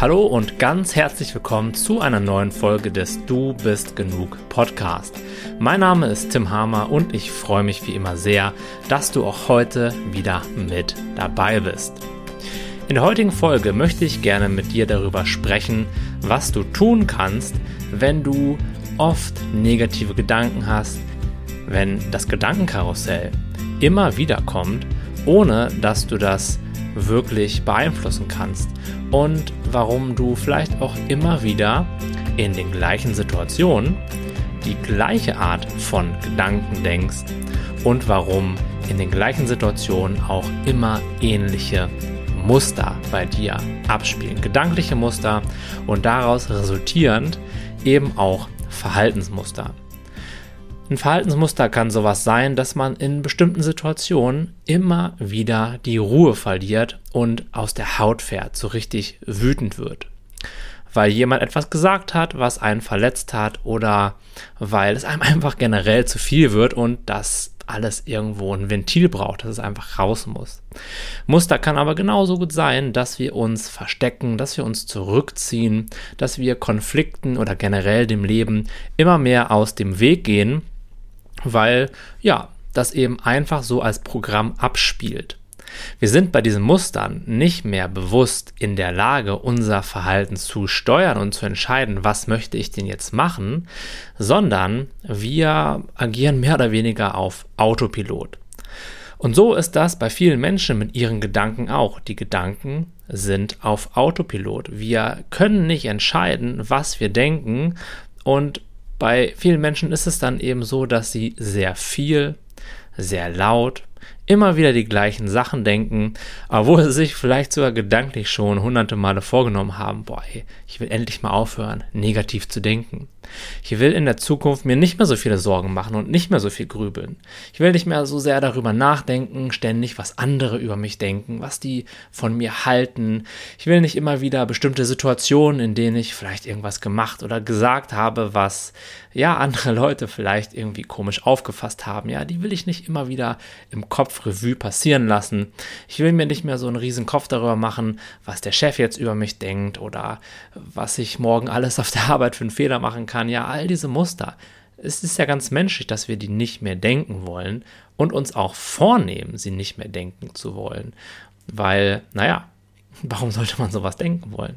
Hallo und ganz herzlich willkommen zu einer neuen Folge des Du bist genug Podcast. Mein Name ist Tim Hamer und ich freue mich wie immer sehr, dass du auch heute wieder mit dabei bist. In der heutigen Folge möchte ich gerne mit dir darüber sprechen, was du tun kannst, wenn du oft negative Gedanken hast, wenn das Gedankenkarussell immer wieder kommt, ohne dass du das wirklich beeinflussen kannst und warum du vielleicht auch immer wieder in den gleichen Situationen die gleiche Art von Gedanken denkst und warum in den gleichen Situationen auch immer ähnliche Muster bei dir abspielen. Gedankliche Muster und daraus resultierend eben auch Verhaltensmuster. Ein Verhaltensmuster kann sowas sein, dass man in bestimmten Situationen immer wieder die Ruhe verliert und aus der Haut fährt, so richtig wütend wird. Weil jemand etwas gesagt hat, was einen verletzt hat oder weil es einem einfach generell zu viel wird und das alles irgendwo ein Ventil braucht, dass es einfach raus muss. Muster kann aber genauso gut sein, dass wir uns verstecken, dass wir uns zurückziehen, dass wir Konflikten oder generell dem Leben immer mehr aus dem Weg gehen weil ja, das eben einfach so als Programm abspielt. Wir sind bei diesen Mustern nicht mehr bewusst in der Lage, unser Verhalten zu steuern und zu entscheiden, was möchte ich denn jetzt machen, sondern wir agieren mehr oder weniger auf Autopilot. Und so ist das bei vielen Menschen mit ihren Gedanken auch. Die Gedanken sind auf Autopilot. Wir können nicht entscheiden, was wir denken und bei vielen Menschen ist es dann eben so, dass sie sehr viel, sehr laut, immer wieder die gleichen Sachen denken, obwohl sie sich vielleicht sogar gedanklich schon hunderte Male vorgenommen haben, boah, ich will endlich mal aufhören, negativ zu denken. Ich will in der Zukunft mir nicht mehr so viele Sorgen machen und nicht mehr so viel grübeln. Ich will nicht mehr so sehr darüber nachdenken, ständig, was andere über mich denken, was die von mir halten. Ich will nicht immer wieder bestimmte Situationen, in denen ich vielleicht irgendwas gemacht oder gesagt habe, was ja andere Leute vielleicht irgendwie komisch aufgefasst haben. Ja, die will ich nicht immer wieder im Kopf Revue passieren lassen. Ich will mir nicht mehr so einen riesen Kopf darüber machen, was der Chef jetzt über mich denkt oder was ich morgen alles auf der Arbeit für einen Fehler machen kann. Ja, all diese Muster. Es ist ja ganz menschlich, dass wir die nicht mehr denken wollen und uns auch vornehmen, sie nicht mehr denken zu wollen. Weil, naja, warum sollte man sowas denken wollen?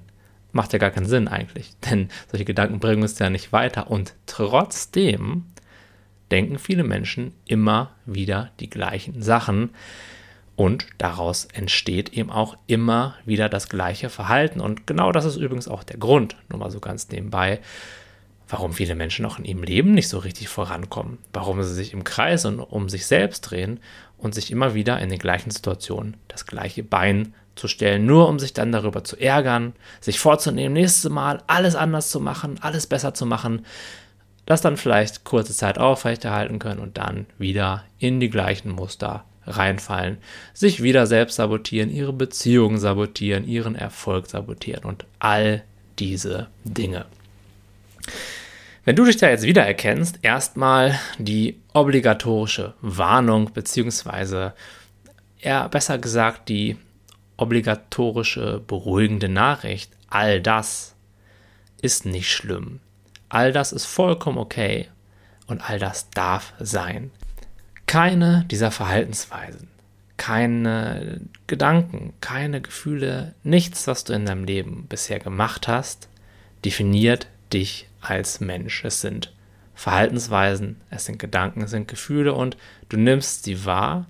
Macht ja gar keinen Sinn eigentlich, denn solche Gedanken bringen uns ja nicht weiter. Und trotzdem denken viele Menschen immer wieder die gleichen Sachen. Und daraus entsteht eben auch immer wieder das gleiche Verhalten. Und genau das ist übrigens auch der Grund, nur mal so ganz nebenbei, warum viele Menschen auch in ihrem Leben nicht so richtig vorankommen. Warum sie sich im Kreis und um sich selbst drehen und sich immer wieder in den gleichen Situationen das gleiche Bein zu stellen, nur um sich dann darüber zu ärgern, sich vorzunehmen, nächstes Mal alles anders zu machen, alles besser zu machen, das dann vielleicht kurze Zeit aufrechterhalten können und dann wieder in die gleichen Muster reinfallen, sich wieder selbst sabotieren, ihre Beziehungen sabotieren, ihren Erfolg sabotieren und all diese Dinge. Wenn du dich da jetzt wiedererkennst, erstmal die obligatorische Warnung, beziehungsweise eher besser gesagt die obligatorische beruhigende Nachricht. All das ist nicht schlimm. All das ist vollkommen okay und all das darf sein. Keine dieser Verhaltensweisen, keine Gedanken, keine Gefühle, nichts, was du in deinem Leben bisher gemacht hast, definiert dich als Mensch. Es sind Verhaltensweisen, es sind Gedanken, es sind Gefühle und du nimmst sie wahr,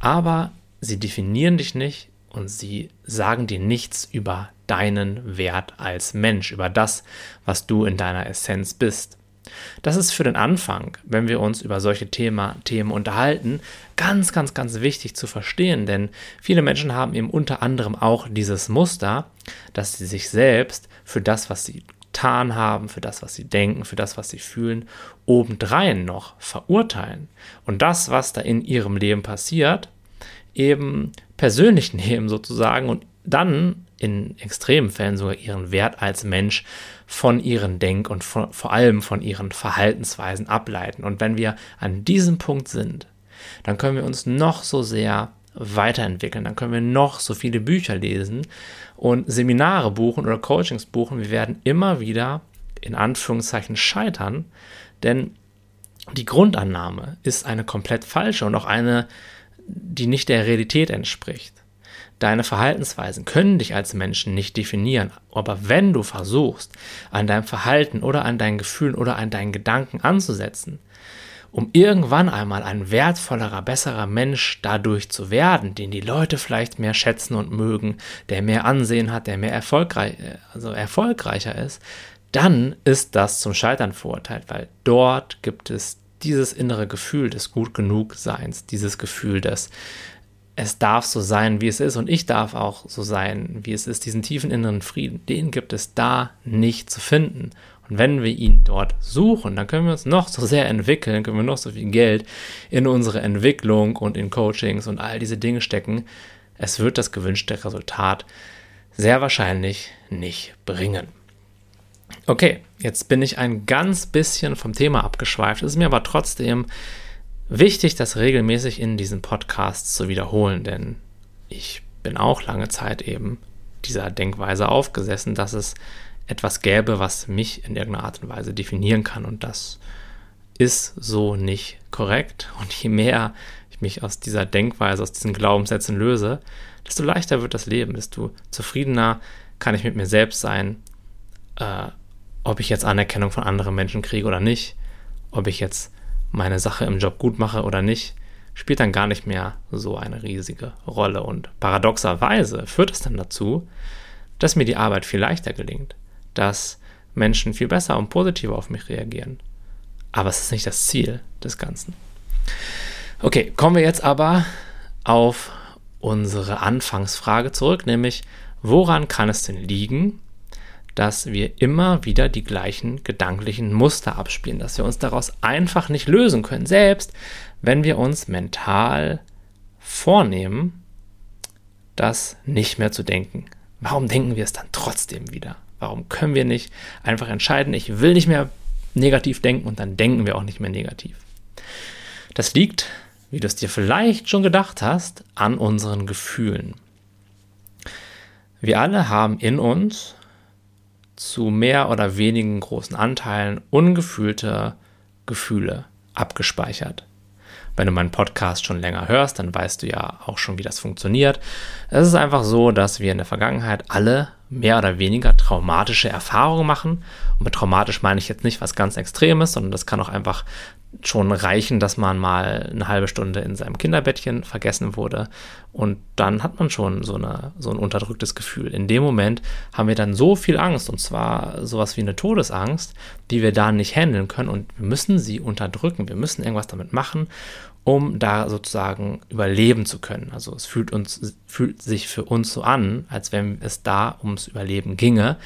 aber sie definieren dich nicht und sie sagen dir nichts über deinen Wert als Mensch, über das, was du in deiner Essenz bist. Das ist für den Anfang, wenn wir uns über solche Thema, Themen unterhalten, ganz, ganz, ganz wichtig zu verstehen, denn viele Menschen haben eben unter anderem auch dieses Muster, dass sie sich selbst für das, was sie getan haben, für das, was sie denken, für das, was sie fühlen, obendrein noch verurteilen. Und das, was da in ihrem Leben passiert, eben persönlich nehmen sozusagen und dann in extremen Fällen sogar ihren Wert als Mensch von ihren Denk- und von, vor allem von ihren Verhaltensweisen ableiten. Und wenn wir an diesem Punkt sind, dann können wir uns noch so sehr weiterentwickeln. Dann können wir noch so viele Bücher lesen und Seminare buchen oder Coachings buchen. Wir werden immer wieder in Anführungszeichen scheitern, denn die Grundannahme ist eine komplett falsche und auch eine, die nicht der Realität entspricht. Deine Verhaltensweisen können dich als Menschen nicht definieren, aber wenn du versuchst, an deinem Verhalten oder an deinen Gefühlen oder an deinen Gedanken anzusetzen, um irgendwann einmal ein wertvollerer, besserer Mensch dadurch zu werden, den die Leute vielleicht mehr schätzen und mögen, der mehr Ansehen hat, der mehr erfolgreich, also erfolgreicher ist, dann ist das zum Scheitern verurteilt, weil dort gibt es dieses innere Gefühl des gut genug Seins, dieses Gefühl des es darf so sein, wie es ist und ich darf auch so sein, wie es ist, diesen tiefen inneren Frieden, den gibt es da nicht zu finden. Und wenn wir ihn dort suchen, dann können wir uns noch so sehr entwickeln, können wir noch so viel Geld in unsere Entwicklung und in Coachings und all diese Dinge stecken. Es wird das gewünschte Resultat sehr wahrscheinlich nicht bringen. Okay, jetzt bin ich ein ganz bisschen vom Thema abgeschweift. Es ist mir aber trotzdem wichtig, das regelmäßig in diesen Podcasts zu wiederholen, denn ich bin auch lange Zeit eben dieser Denkweise aufgesessen, dass es etwas gäbe, was mich in irgendeiner Art und Weise definieren kann. Und das ist so nicht korrekt. Und je mehr ich mich aus dieser Denkweise, aus diesen Glaubenssätzen löse, desto leichter wird das Leben, desto zufriedener kann ich mit mir selbst sein, äh, ob ich jetzt Anerkennung von anderen Menschen kriege oder nicht, ob ich jetzt meine Sache im Job gut mache oder nicht, spielt dann gar nicht mehr so eine riesige Rolle. Und paradoxerweise führt es dann dazu, dass mir die Arbeit viel leichter gelingt, dass Menschen viel besser und positiver auf mich reagieren. Aber es ist nicht das Ziel des Ganzen. Okay, kommen wir jetzt aber auf unsere Anfangsfrage zurück, nämlich woran kann es denn liegen, dass wir immer wieder die gleichen gedanklichen Muster abspielen, dass wir uns daraus einfach nicht lösen können, selbst wenn wir uns mental vornehmen, das nicht mehr zu denken. Warum denken wir es dann trotzdem wieder? Warum können wir nicht einfach entscheiden, ich will nicht mehr negativ denken und dann denken wir auch nicht mehr negativ? Das liegt, wie du es dir vielleicht schon gedacht hast, an unseren Gefühlen. Wir alle haben in uns zu mehr oder wenigen großen Anteilen ungefühlte Gefühle abgespeichert. Wenn du meinen Podcast schon länger hörst, dann weißt du ja auch schon, wie das funktioniert. Es ist einfach so, dass wir in der Vergangenheit alle mehr oder weniger traumatische Erfahrungen machen. Und mit traumatisch meine ich jetzt nicht was ganz Extremes, sondern das kann auch einfach schon reichen, dass man mal eine halbe Stunde in seinem Kinderbettchen vergessen wurde. Und dann hat man schon so, eine, so ein unterdrücktes Gefühl. In dem Moment haben wir dann so viel Angst, und zwar sowas wie eine Todesangst, die wir da nicht handeln können. Und wir müssen sie unterdrücken. Wir müssen irgendwas damit machen, um da sozusagen überleben zu können. Also es fühlt, uns, fühlt sich für uns so an, als wenn es da ums Überleben ginge.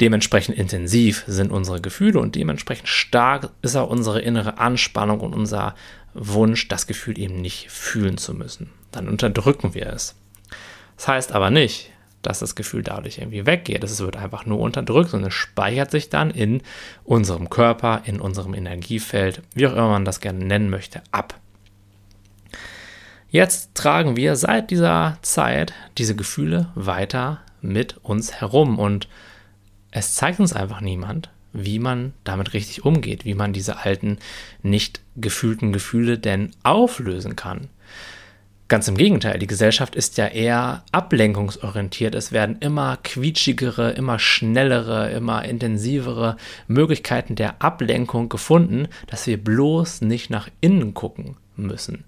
Dementsprechend intensiv sind unsere Gefühle und dementsprechend stark ist auch unsere innere Anspannung und unser Wunsch, das Gefühl eben nicht fühlen zu müssen. Dann unterdrücken wir es. Das heißt aber nicht, dass das Gefühl dadurch irgendwie weggeht. Es wird einfach nur unterdrückt und es speichert sich dann in unserem Körper, in unserem Energiefeld, wie auch immer man das gerne nennen möchte, ab. Jetzt tragen wir seit dieser Zeit diese Gefühle weiter mit uns herum und es zeigt uns einfach niemand, wie man damit richtig umgeht, wie man diese alten, nicht gefühlten Gefühle denn auflösen kann. Ganz im Gegenteil, die Gesellschaft ist ja eher ablenkungsorientiert. Es werden immer quietschigere, immer schnellere, immer intensivere Möglichkeiten der Ablenkung gefunden, dass wir bloß nicht nach innen gucken müssen.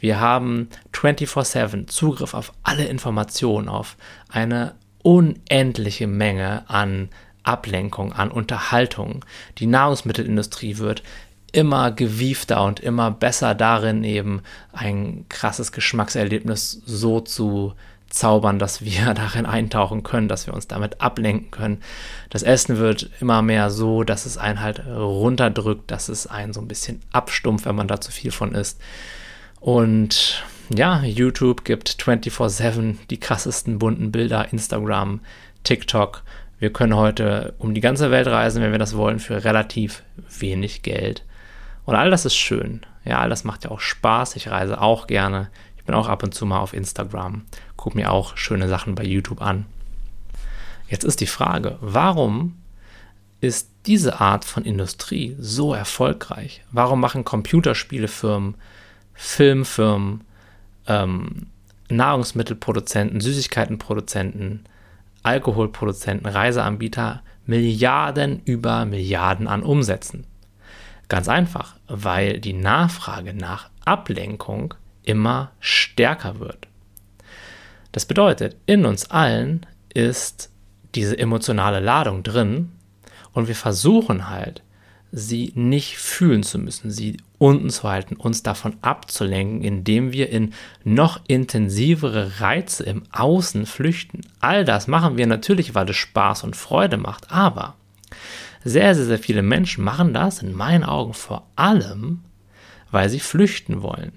Wir haben 24/7 Zugriff auf alle Informationen, auf eine unendliche Menge an Ablenkung, an Unterhaltung. Die Nahrungsmittelindustrie wird immer gewiefter und immer besser darin, eben ein krasses Geschmackserlebnis so zu zaubern, dass wir darin eintauchen können, dass wir uns damit ablenken können. Das Essen wird immer mehr so, dass es einen halt runterdrückt, dass es einen so ein bisschen abstumpft, wenn man da zu viel von isst. Und ja, YouTube gibt 24/7 die krassesten bunten Bilder, Instagram, TikTok. Wir können heute um die ganze Welt reisen, wenn wir das wollen, für relativ wenig Geld. Und all das ist schön. Ja, all das macht ja auch Spaß. Ich reise auch gerne. Ich bin auch ab und zu mal auf Instagram, gucke mir auch schöne Sachen bei YouTube an. Jetzt ist die Frage, warum ist diese Art von Industrie so erfolgreich? Warum machen Computerspielefirmen, Filmfirmen, ähm, Nahrungsmittelproduzenten, Süßigkeitenproduzenten, Alkoholproduzenten, Reiseanbieter Milliarden über Milliarden an Umsätzen? Ganz einfach, weil die Nachfrage nach Ablenkung immer stärker wird. Das bedeutet, in uns allen ist diese emotionale Ladung drin und wir versuchen halt, sie nicht fühlen zu müssen, sie unten zu halten, uns davon abzulenken, indem wir in noch intensivere Reize im Außen flüchten. All das machen wir natürlich, weil es Spaß und Freude macht, aber sehr, sehr, sehr viele Menschen machen das in meinen Augen vor allem, weil sie flüchten wollen,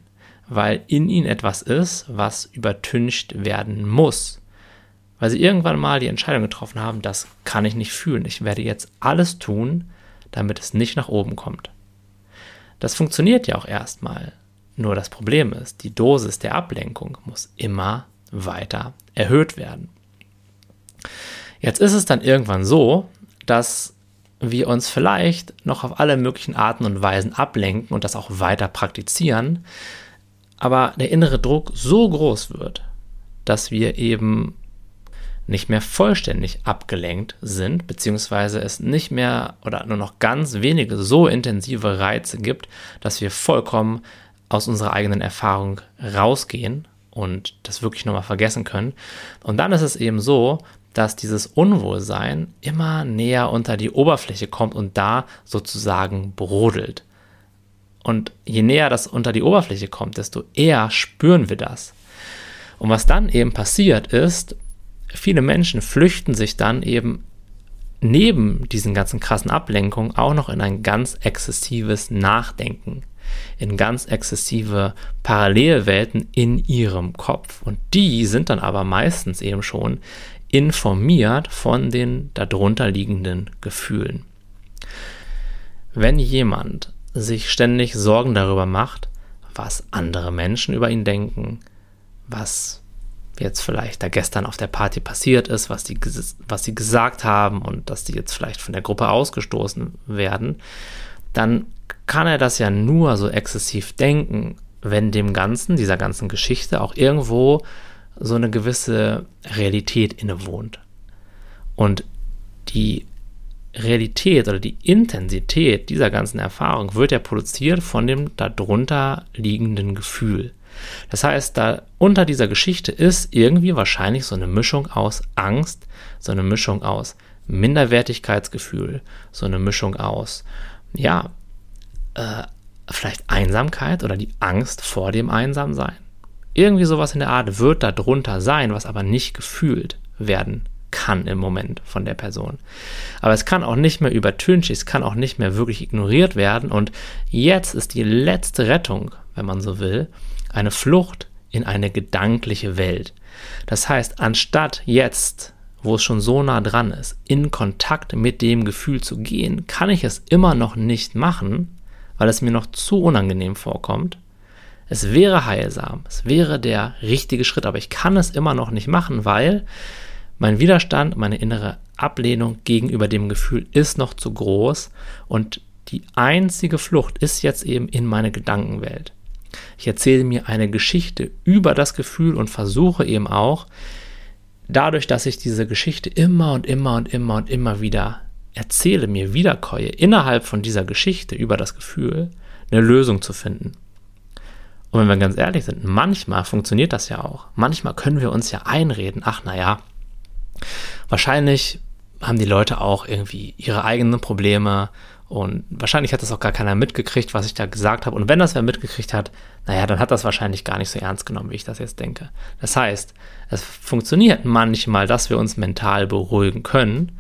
weil in ihnen etwas ist, was übertüncht werden muss weil sie irgendwann mal die Entscheidung getroffen haben, das kann ich nicht fühlen. Ich werde jetzt alles tun, damit es nicht nach oben kommt. Das funktioniert ja auch erstmal. Nur das Problem ist, die Dosis der Ablenkung muss immer weiter erhöht werden. Jetzt ist es dann irgendwann so, dass wir uns vielleicht noch auf alle möglichen Arten und Weisen ablenken und das auch weiter praktizieren, aber der innere Druck so groß wird, dass wir eben nicht mehr vollständig abgelenkt sind, beziehungsweise es nicht mehr oder nur noch ganz wenige so intensive Reize gibt, dass wir vollkommen aus unserer eigenen Erfahrung rausgehen und das wirklich nochmal vergessen können. Und dann ist es eben so, dass dieses Unwohlsein immer näher unter die Oberfläche kommt und da sozusagen brodelt. Und je näher das unter die Oberfläche kommt, desto eher spüren wir das. Und was dann eben passiert ist, viele Menschen flüchten sich dann eben neben diesen ganzen krassen Ablenkungen auch noch in ein ganz exzessives Nachdenken, in ganz exzessive Parallelwelten in ihrem Kopf. Und die sind dann aber meistens eben schon informiert von den darunter liegenden Gefühlen. Wenn jemand sich ständig Sorgen darüber macht, was andere Menschen über ihn denken, was jetzt vielleicht da gestern auf der Party passiert ist, was die, was sie gesagt haben und dass die jetzt vielleicht von der Gruppe ausgestoßen werden, dann kann er das ja nur so exzessiv denken, wenn dem Ganzen, dieser ganzen Geschichte auch irgendwo so eine gewisse Realität innewohnt. Und die Realität oder die Intensität dieser ganzen Erfahrung wird ja produziert von dem darunter liegenden Gefühl. Das heißt, da unter dieser Geschichte ist irgendwie wahrscheinlich so eine Mischung aus Angst, so eine Mischung aus Minderwertigkeitsgefühl, so eine Mischung aus, ja, äh, vielleicht Einsamkeit oder die Angst vor dem Einsamsein. Irgendwie sowas in der Art wird da drunter sein, was aber nicht gefühlt werden kann im Moment von der Person. Aber es kann auch nicht mehr übertüncht, es kann auch nicht mehr wirklich ignoriert werden. Und jetzt ist die letzte Rettung, wenn man so will, eine Flucht in eine gedankliche Welt. Das heißt, anstatt jetzt, wo es schon so nah dran ist, in Kontakt mit dem Gefühl zu gehen, kann ich es immer noch nicht machen, weil es mir noch zu unangenehm vorkommt. Es wäre heilsam, es wäre der richtige Schritt, aber ich kann es immer noch nicht machen, weil mein Widerstand, meine innere Ablehnung gegenüber dem Gefühl ist noch zu groß und die einzige Flucht ist jetzt eben in meine Gedankenwelt. Ich erzähle mir eine Geschichte über das Gefühl und versuche eben auch, dadurch, dass ich diese Geschichte immer und immer und immer und immer wieder erzähle, mir wiederkäue, innerhalb von dieser Geschichte über das Gefühl eine Lösung zu finden. Und wenn wir ganz ehrlich sind, manchmal funktioniert das ja auch. Manchmal können wir uns ja einreden, ach naja, wahrscheinlich haben die Leute auch irgendwie ihre eigenen Probleme und wahrscheinlich hat das auch gar keiner mitgekriegt, was ich da gesagt habe. Und wenn das wer mitgekriegt hat, naja, dann hat das wahrscheinlich gar nicht so ernst genommen, wie ich das jetzt denke. Das heißt, es funktioniert manchmal, dass wir uns mental beruhigen können.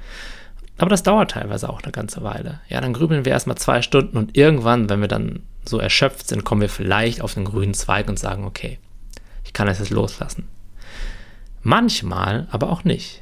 Aber das dauert teilweise auch eine ganze Weile. Ja, dann grübeln wir erstmal zwei Stunden und irgendwann, wenn wir dann so erschöpft sind, kommen wir vielleicht auf den grünen Zweig und sagen, okay, ich kann das jetzt loslassen. Manchmal aber auch nicht.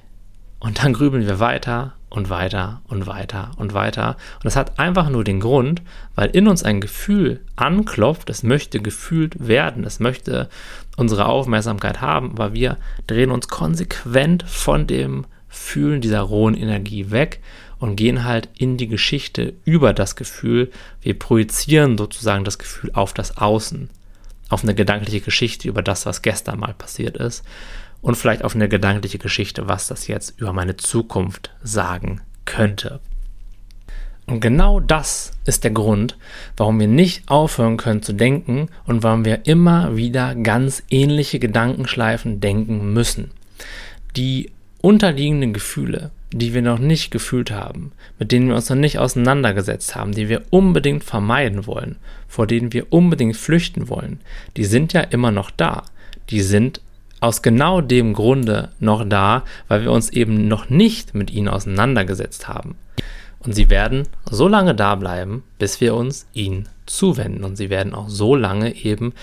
Und dann grübeln wir weiter und weiter und weiter und weiter. Und das hat einfach nur den Grund, weil in uns ein Gefühl anklopft, es möchte gefühlt werden, es möchte unsere Aufmerksamkeit haben, aber wir drehen uns konsequent von dem Fühlen dieser rohen Energie weg und gehen halt in die Geschichte über das Gefühl. Wir projizieren sozusagen das Gefühl auf das Außen, auf eine gedankliche Geschichte über das, was gestern mal passiert ist und vielleicht auf eine gedankliche Geschichte, was das jetzt über meine Zukunft sagen könnte. Und genau das ist der Grund, warum wir nicht aufhören können zu denken und warum wir immer wieder ganz ähnliche Gedankenschleifen denken müssen. Die unterliegenden Gefühle, die wir noch nicht gefühlt haben, mit denen wir uns noch nicht auseinandergesetzt haben, die wir unbedingt vermeiden wollen, vor denen wir unbedingt flüchten wollen, die sind ja immer noch da. Die sind aus genau dem Grunde noch da, weil wir uns eben noch nicht mit ihnen auseinandergesetzt haben. Und sie werden so lange da bleiben, bis wir uns ihnen zuwenden. Und sie werden auch so lange eben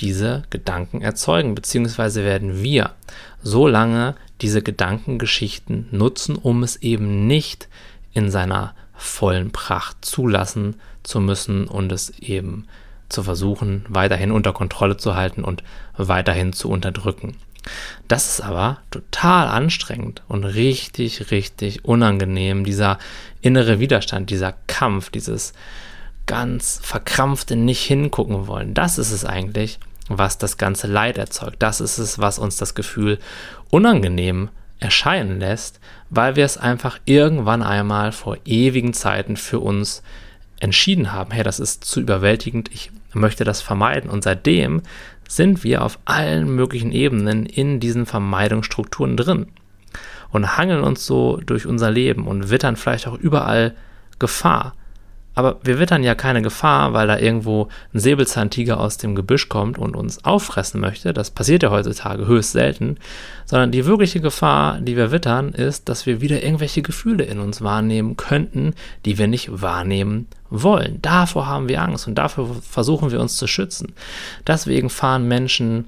diese Gedanken erzeugen, beziehungsweise werden wir so lange diese Gedankengeschichten nutzen, um es eben nicht in seiner vollen Pracht zulassen zu müssen und es eben zu versuchen, weiterhin unter Kontrolle zu halten und weiterhin zu unterdrücken. Das ist aber total anstrengend und richtig, richtig unangenehm, dieser innere Widerstand, dieser Kampf, dieses ganz verkrampfte nicht hingucken wollen. Das ist es eigentlich, was das ganze Leid erzeugt. Das ist es, was uns das Gefühl unangenehm erscheinen lässt, weil wir es einfach irgendwann einmal vor ewigen Zeiten für uns entschieden haben, hey, das ist zu überwältigend, ich möchte das vermeiden. Und seitdem sind wir auf allen möglichen Ebenen in diesen Vermeidungsstrukturen drin und hangeln uns so durch unser Leben und wittern vielleicht auch überall Gefahr. Aber wir wittern ja keine Gefahr, weil da irgendwo ein Säbelzahntiger aus dem Gebüsch kommt und uns auffressen möchte. Das passiert ja heutzutage höchst selten. Sondern die wirkliche Gefahr, die wir wittern, ist, dass wir wieder irgendwelche Gefühle in uns wahrnehmen könnten, die wir nicht wahrnehmen wollen. Davor haben wir Angst und dafür versuchen wir uns zu schützen. Deswegen fahren Menschen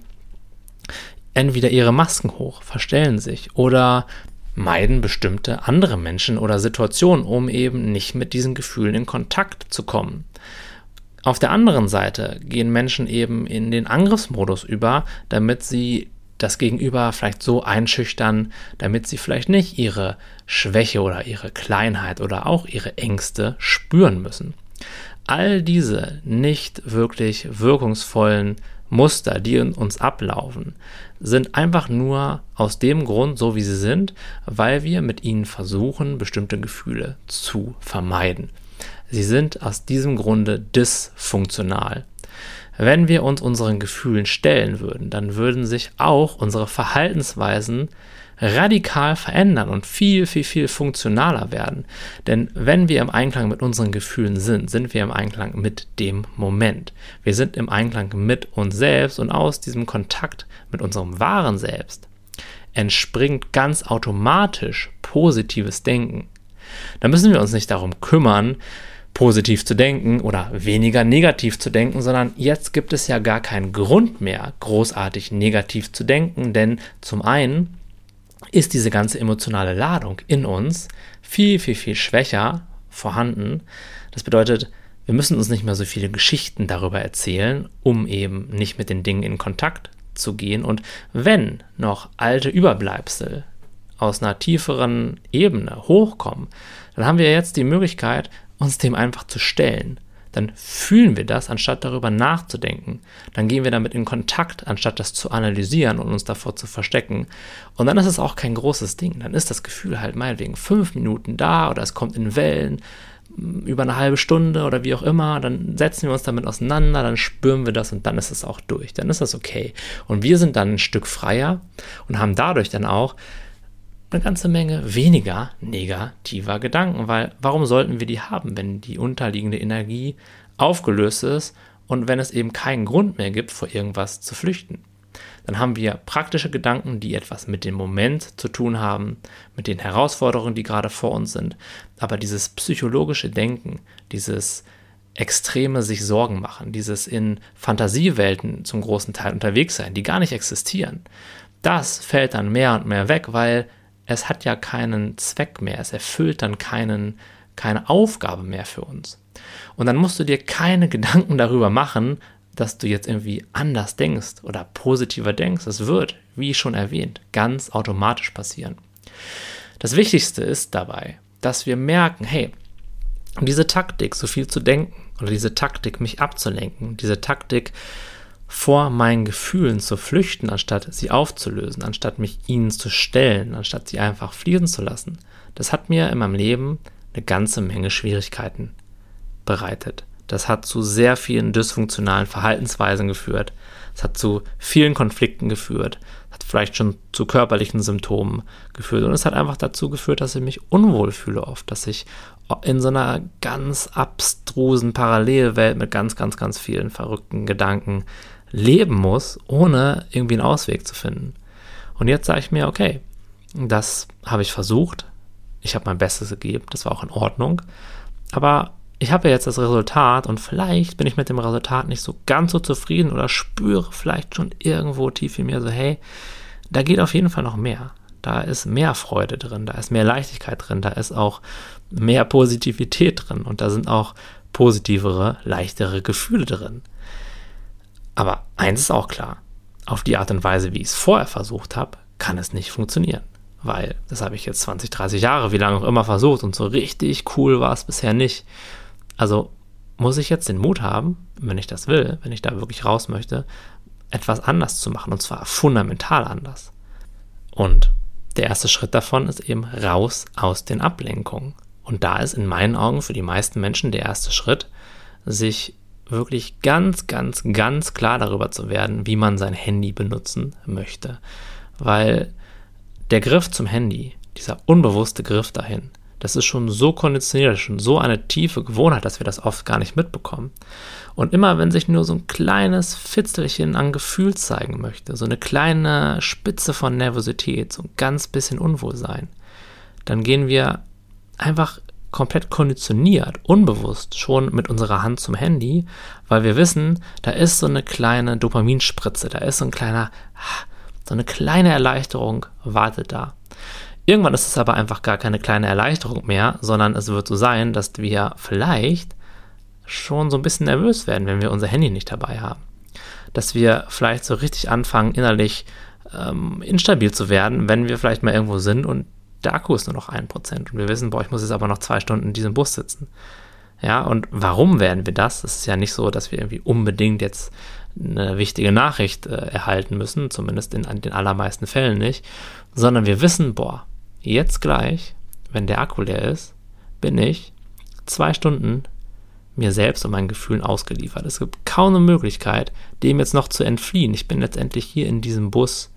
entweder ihre Masken hoch, verstellen sich oder meiden bestimmte andere Menschen oder Situationen, um eben nicht mit diesen Gefühlen in Kontakt zu kommen. Auf der anderen Seite gehen Menschen eben in den Angriffsmodus über, damit sie das Gegenüber vielleicht so einschüchtern, damit sie vielleicht nicht ihre Schwäche oder ihre Kleinheit oder auch ihre Ängste spüren müssen. All diese nicht wirklich wirkungsvollen Muster, die in uns ablaufen, sind einfach nur aus dem Grund so, wie sie sind, weil wir mit ihnen versuchen, bestimmte Gefühle zu vermeiden. Sie sind aus diesem Grunde dysfunktional. Wenn wir uns unseren Gefühlen stellen würden, dann würden sich auch unsere Verhaltensweisen radikal verändern und viel, viel, viel funktionaler werden. Denn wenn wir im Einklang mit unseren Gefühlen sind, sind wir im Einklang mit dem Moment. Wir sind im Einklang mit uns selbst und aus diesem Kontakt mit unserem wahren Selbst entspringt ganz automatisch positives Denken. Da müssen wir uns nicht darum kümmern, positiv zu denken oder weniger negativ zu denken, sondern jetzt gibt es ja gar keinen Grund mehr, großartig negativ zu denken, denn zum einen ist diese ganze emotionale Ladung in uns viel, viel, viel schwächer vorhanden. Das bedeutet, wir müssen uns nicht mehr so viele Geschichten darüber erzählen, um eben nicht mit den Dingen in Kontakt zu gehen. Und wenn noch alte Überbleibsel aus einer tieferen Ebene hochkommen, dann haben wir jetzt die Möglichkeit, uns dem einfach zu stellen dann fühlen wir das, anstatt darüber nachzudenken. Dann gehen wir damit in Kontakt, anstatt das zu analysieren und uns davor zu verstecken. Und dann ist es auch kein großes Ding. Dann ist das Gefühl halt meinetwegen fünf Minuten da oder es kommt in Wellen mm, über eine halbe Stunde oder wie auch immer. Dann setzen wir uns damit auseinander, dann spüren wir das und dann ist es auch durch. Dann ist das okay. Und wir sind dann ein Stück freier und haben dadurch dann auch eine ganze Menge weniger negativer Gedanken, weil warum sollten wir die haben, wenn die unterliegende Energie aufgelöst ist und wenn es eben keinen Grund mehr gibt, vor irgendwas zu flüchten? Dann haben wir praktische Gedanken, die etwas mit dem Moment zu tun haben, mit den Herausforderungen, die gerade vor uns sind. Aber dieses psychologische Denken, dieses extreme sich Sorgen machen, dieses in Fantasiewelten zum großen Teil unterwegs sein, die gar nicht existieren, das fällt dann mehr und mehr weg, weil es hat ja keinen Zweck mehr, es erfüllt dann keinen, keine Aufgabe mehr für uns. Und dann musst du dir keine Gedanken darüber machen, dass du jetzt irgendwie anders denkst oder positiver denkst. Es wird, wie schon erwähnt, ganz automatisch passieren. Das Wichtigste ist dabei, dass wir merken, hey, diese Taktik, so viel zu denken oder diese Taktik, mich abzulenken, diese Taktik, vor meinen Gefühlen zu flüchten, anstatt sie aufzulösen, anstatt mich ihnen zu stellen, anstatt sie einfach fließen zu lassen, das hat mir in meinem Leben eine ganze Menge Schwierigkeiten bereitet. Das hat zu sehr vielen dysfunktionalen Verhaltensweisen geführt. Es hat zu vielen Konflikten geführt. Es hat vielleicht schon zu körperlichen Symptomen geführt. Und es hat einfach dazu geführt, dass ich mich unwohl fühle oft, dass ich in so einer ganz abstrusen Parallelwelt mit ganz, ganz, ganz vielen verrückten Gedanken leben muss, ohne irgendwie einen Ausweg zu finden. Und jetzt sage ich mir, okay, das habe ich versucht. Ich habe mein Bestes gegeben. Das war auch in Ordnung. Aber ich habe ja jetzt das Resultat und vielleicht bin ich mit dem Resultat nicht so ganz so zufrieden oder spüre vielleicht schon irgendwo tief in mir so, hey, da geht auf jeden Fall noch mehr. Da ist mehr Freude drin, da ist mehr Leichtigkeit drin, da ist auch mehr Positivität drin und da sind auch positivere, leichtere Gefühle drin. Aber eins ist auch klar, auf die Art und Weise, wie ich es vorher versucht habe, kann es nicht funktionieren. Weil das habe ich jetzt 20, 30 Jahre, wie lange auch immer versucht und so richtig cool war es bisher nicht. Also muss ich jetzt den Mut haben, wenn ich das will, wenn ich da wirklich raus möchte, etwas anders zu machen und zwar fundamental anders. Und der erste Schritt davon ist eben raus aus den Ablenkungen. Und da ist in meinen Augen für die meisten Menschen der erste Schritt, sich wirklich ganz, ganz, ganz klar darüber zu werden, wie man sein Handy benutzen möchte. Weil der Griff zum Handy, dieser unbewusste Griff dahin, das ist schon so konditioniert, schon so eine tiefe Gewohnheit, dass wir das oft gar nicht mitbekommen. Und immer wenn sich nur so ein kleines Fitzelchen an Gefühl zeigen möchte, so eine kleine Spitze von Nervosität, so ein ganz bisschen Unwohlsein, dann gehen wir einfach komplett konditioniert, unbewusst schon mit unserer Hand zum Handy, weil wir wissen, da ist so eine kleine Dopaminspritze, da ist so ein kleiner, so eine kleine Erleichterung wartet da. Irgendwann ist es aber einfach gar keine kleine Erleichterung mehr, sondern es wird so sein, dass wir vielleicht schon so ein bisschen nervös werden, wenn wir unser Handy nicht dabei haben. Dass wir vielleicht so richtig anfangen, innerlich ähm, instabil zu werden, wenn wir vielleicht mal irgendwo sind und der Akku ist nur noch ein Prozent und wir wissen, boah, ich muss jetzt aber noch zwei Stunden in diesem Bus sitzen. Ja, und warum werden wir das? Es ist ja nicht so, dass wir irgendwie unbedingt jetzt eine wichtige Nachricht äh, erhalten müssen, zumindest in, in den allermeisten Fällen nicht, sondern wir wissen, boah, jetzt gleich, wenn der Akku leer ist, bin ich zwei Stunden mir selbst und meinen Gefühlen ausgeliefert. Es gibt kaum eine Möglichkeit, dem jetzt noch zu entfliehen. Ich bin letztendlich hier in diesem Bus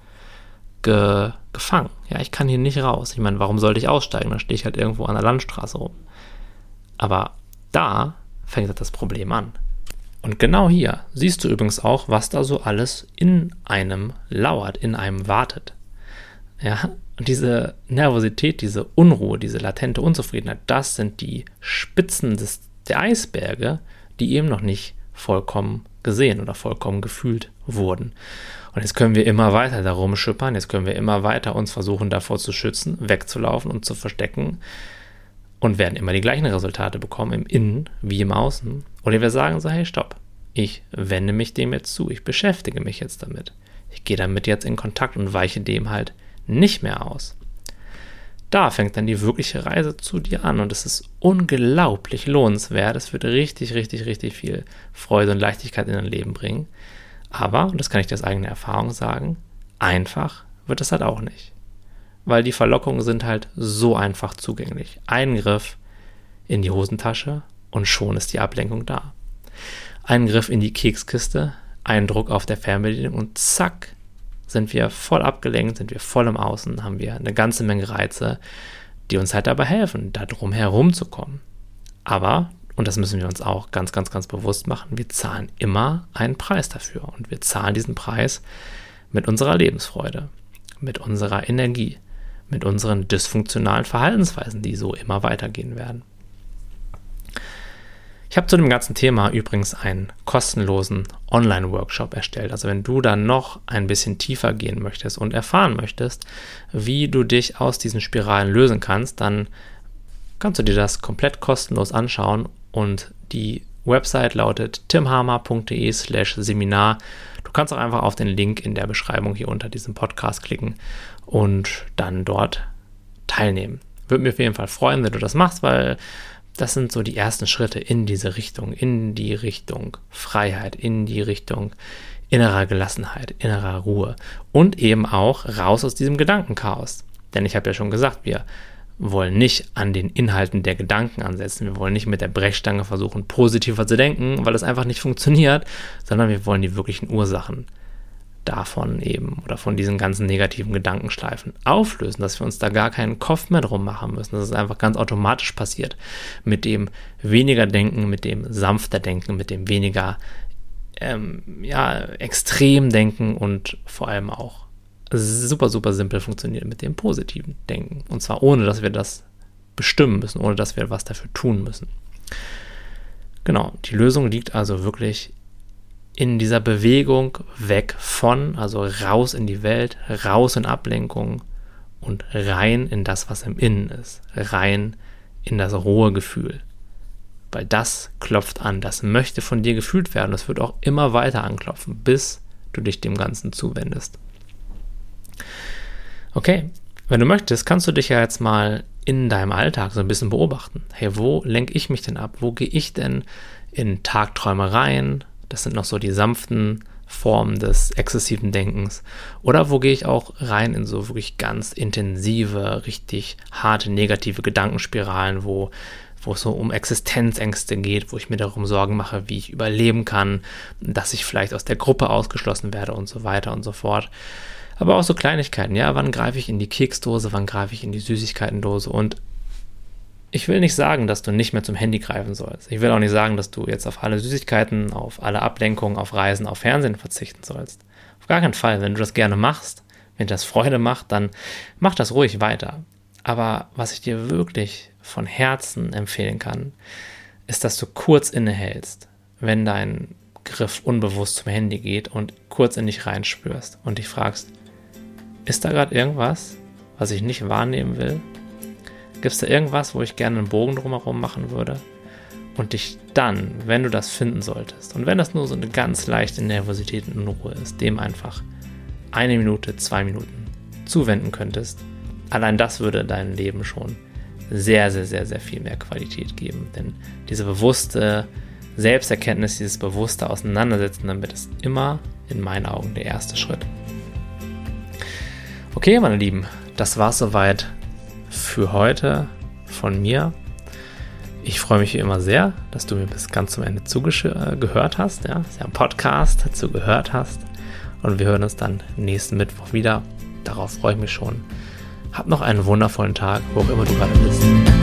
ge gefangen. Ja, ich kann hier nicht raus. Ich meine, warum sollte ich aussteigen? Da stehe ich halt irgendwo an der Landstraße rum. Aber da fängt das Problem an. Und genau hier siehst du übrigens auch, was da so alles in einem lauert, in einem wartet. Ja, und diese Nervosität, diese Unruhe, diese latente Unzufriedenheit, das sind die Spitzen des, der Eisberge, die eben noch nicht vollkommen gesehen oder vollkommen gefühlt wurden. Und jetzt können wir immer weiter darum schippern, jetzt können wir immer weiter uns versuchen davor zu schützen, wegzulaufen und zu verstecken und werden immer die gleichen Resultate bekommen im Innen wie im Außen. Oder wir sagen so, hey, stopp, ich wende mich dem jetzt zu, ich beschäftige mich jetzt damit. Ich gehe damit jetzt in Kontakt und weiche dem halt nicht mehr aus. Da fängt dann die wirkliche Reise zu dir an und es ist unglaublich lohnenswert. Es wird richtig, richtig, richtig viel Freude und Leichtigkeit in dein Leben bringen. Aber, und das kann ich dir aus eigener Erfahrung sagen, einfach wird es halt auch nicht. Weil die Verlockungen sind halt so einfach zugänglich. Ein Griff in die Hosentasche und schon ist die Ablenkung da. Ein Griff in die Kekskiste, ein Druck auf der Fernbedienung und zack, sind wir voll abgelenkt, sind wir voll im Außen, haben wir eine ganze Menge Reize, die uns halt dabei helfen, da drum herum zu kommen. Aber und das müssen wir uns auch ganz, ganz, ganz bewusst machen, wir zahlen immer einen Preis dafür. Und wir zahlen diesen Preis mit unserer Lebensfreude, mit unserer Energie, mit unseren dysfunktionalen Verhaltensweisen, die so immer weitergehen werden. Ich habe zu dem ganzen Thema übrigens einen kostenlosen Online-Workshop erstellt. Also wenn du da noch ein bisschen tiefer gehen möchtest und erfahren möchtest, wie du dich aus diesen Spiralen lösen kannst, dann kannst du dir das komplett kostenlos anschauen und die Website lautet timhammer.de slash Seminar. Du kannst auch einfach auf den Link in der Beschreibung hier unter diesem Podcast klicken und dann dort teilnehmen. Würde mir auf jeden Fall freuen, wenn du das machst, weil das sind so die ersten Schritte in diese Richtung, in die Richtung Freiheit, in die Richtung innerer Gelassenheit, innerer Ruhe und eben auch raus aus diesem Gedankenchaos. Denn ich habe ja schon gesagt, wir wollen nicht an den Inhalten der Gedanken ansetzen. Wir wollen nicht mit der Brechstange versuchen, positiver zu denken, weil es einfach nicht funktioniert, sondern wir wollen die wirklichen Ursachen davon eben oder von diesen ganzen negativen Gedankenschleifen auflösen, dass wir uns da gar keinen Kopf mehr drum machen müssen, dass es einfach ganz automatisch passiert. Mit dem weniger Denken, mit dem sanfter Denken, mit dem weniger ähm, ja, extrem Denken und vor allem auch super, super simpel funktioniert mit dem positiven Denken. Und zwar ohne, dass wir das bestimmen müssen, ohne dass wir was dafür tun müssen. Genau, die Lösung liegt also wirklich in dieser Bewegung weg von, also raus in die Welt, raus in Ablenkung und rein in das, was im Innen ist, rein in das rohe Gefühl. Weil das klopft an, das möchte von dir gefühlt werden, das wird auch immer weiter anklopfen, bis du dich dem Ganzen zuwendest. Okay, wenn du möchtest, kannst du dich ja jetzt mal in deinem Alltag so ein bisschen beobachten. Hey, wo lenke ich mich denn ab? Wo gehe ich denn in Tagträumereien? Das sind noch so die sanften Formen des exzessiven Denkens. Oder wo gehe ich auch rein in so wirklich ganz intensive, richtig harte negative Gedankenspiralen, wo, wo es so um Existenzängste geht, wo ich mir darum Sorgen mache, wie ich überleben kann, dass ich vielleicht aus der Gruppe ausgeschlossen werde und so weiter und so fort. Aber auch so Kleinigkeiten, ja, wann greife ich in die Keksdose, wann greife ich in die Süßigkeitendose und ich will nicht sagen, dass du nicht mehr zum Handy greifen sollst. Ich will auch nicht sagen, dass du jetzt auf alle Süßigkeiten, auf alle Ablenkungen, auf Reisen, auf Fernsehen verzichten sollst. Auf gar keinen Fall. Wenn du das gerne machst, wenn dir das Freude macht, dann mach das ruhig weiter. Aber was ich dir wirklich von Herzen empfehlen kann, ist, dass du kurz innehältst, wenn dein Griff unbewusst zum Handy geht und kurz in dich reinspürst und dich fragst, ist da gerade irgendwas, was ich nicht wahrnehmen will? Gibt es da irgendwas, wo ich gerne einen Bogen drumherum machen würde? Und dich dann, wenn du das finden solltest, und wenn das nur so eine ganz leichte Nervosität und Unruhe ist, dem einfach eine Minute, zwei Minuten zuwenden könntest, allein das würde deinem Leben schon sehr, sehr, sehr, sehr viel mehr Qualität geben. Denn diese bewusste Selbsterkenntnis, dieses bewusste Auseinandersetzen damit ist immer in meinen Augen der erste Schritt. Okay, meine Lieben, das war soweit für heute von mir. Ich freue mich wie immer sehr, dass du mir bis ganz zum Ende zugehört hast. Ja, ja ein Podcast, zugehört hast. Und wir hören uns dann nächsten Mittwoch wieder. Darauf freue ich mich schon. Hab noch einen wundervollen Tag, wo auch immer du gerade bist.